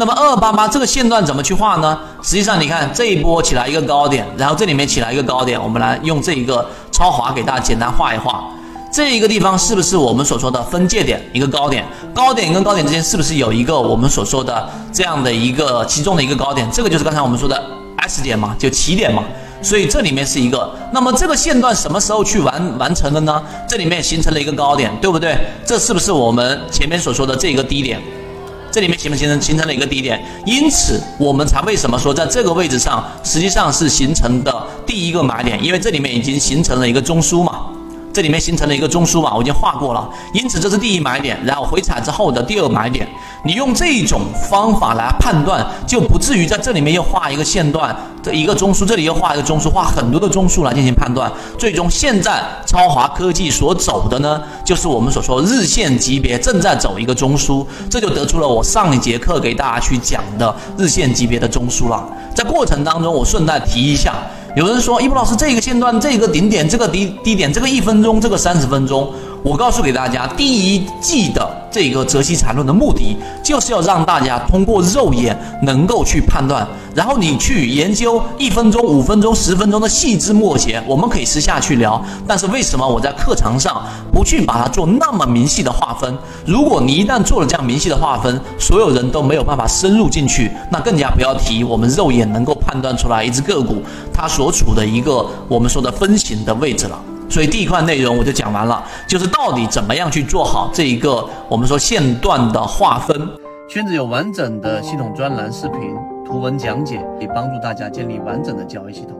那么二八八这个线段怎么去画呢？实际上你看这一波起来一个高点，然后这里面起来一个高点，我们来用这一个超滑给大家简单画一画。这一个地方是不是我们所说的分界点？一个高点，高点跟高点之间是不是有一个我们所说的这样的一个其中的一个高点？这个就是刚才我们说的 S 点嘛，就起点嘛。所以这里面是一个。那么这个线段什么时候去完完成的呢？这里面形成了一个高点，对不对？这是不是我们前面所说的这个低点？这里面形不形成形成了一个低点？因此我们才为什么说在这个位置上实际上是形成的第一个买点？因为这里面已经形成了一个中枢嘛。这里面形成了一个中枢嘛，我已经画过了，因此这是第一买点，然后回踩之后的第二买点。你用这种方法来判断，就不至于在这里面又画一个线段，这一个中枢，这里又画一个中枢，画很多的中枢来进行判断。最终现在超华科技所走的呢，就是我们所说日线级别正在走一个中枢，这就得出了我上一节课给大家去讲的日线级别的中枢了。在过程当中，我顺带提一下。有人说，一博老师，这个线段，这个顶点，这个低低点，这个一分钟，这个三十分钟。我告诉给大家，第一季的这个泽西缠论的目的，就是要让大家通过肉眼能够去判断，然后你去研究一分钟、五分钟、十分钟的细枝末节，我们可以私下去聊。但是为什么我在课堂上不去把它做那么明细的划分？如果你一旦做了这样明细的划分，所有人都没有办法深入进去，那更加不要提我们肉眼能够判断出来一只个股它所处的一个我们说的分型的位置了。所以第一块内容我就讲完了，就是到底怎么样去做好这一个我们说线段的划分。圈子有完整的系统专栏视频、图文讲解，可以帮助大家建立完整的交易系统。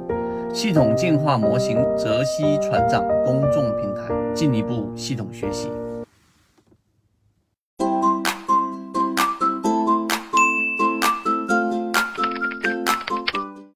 系统进化模型泽西船长公众平台，进一步系统学习。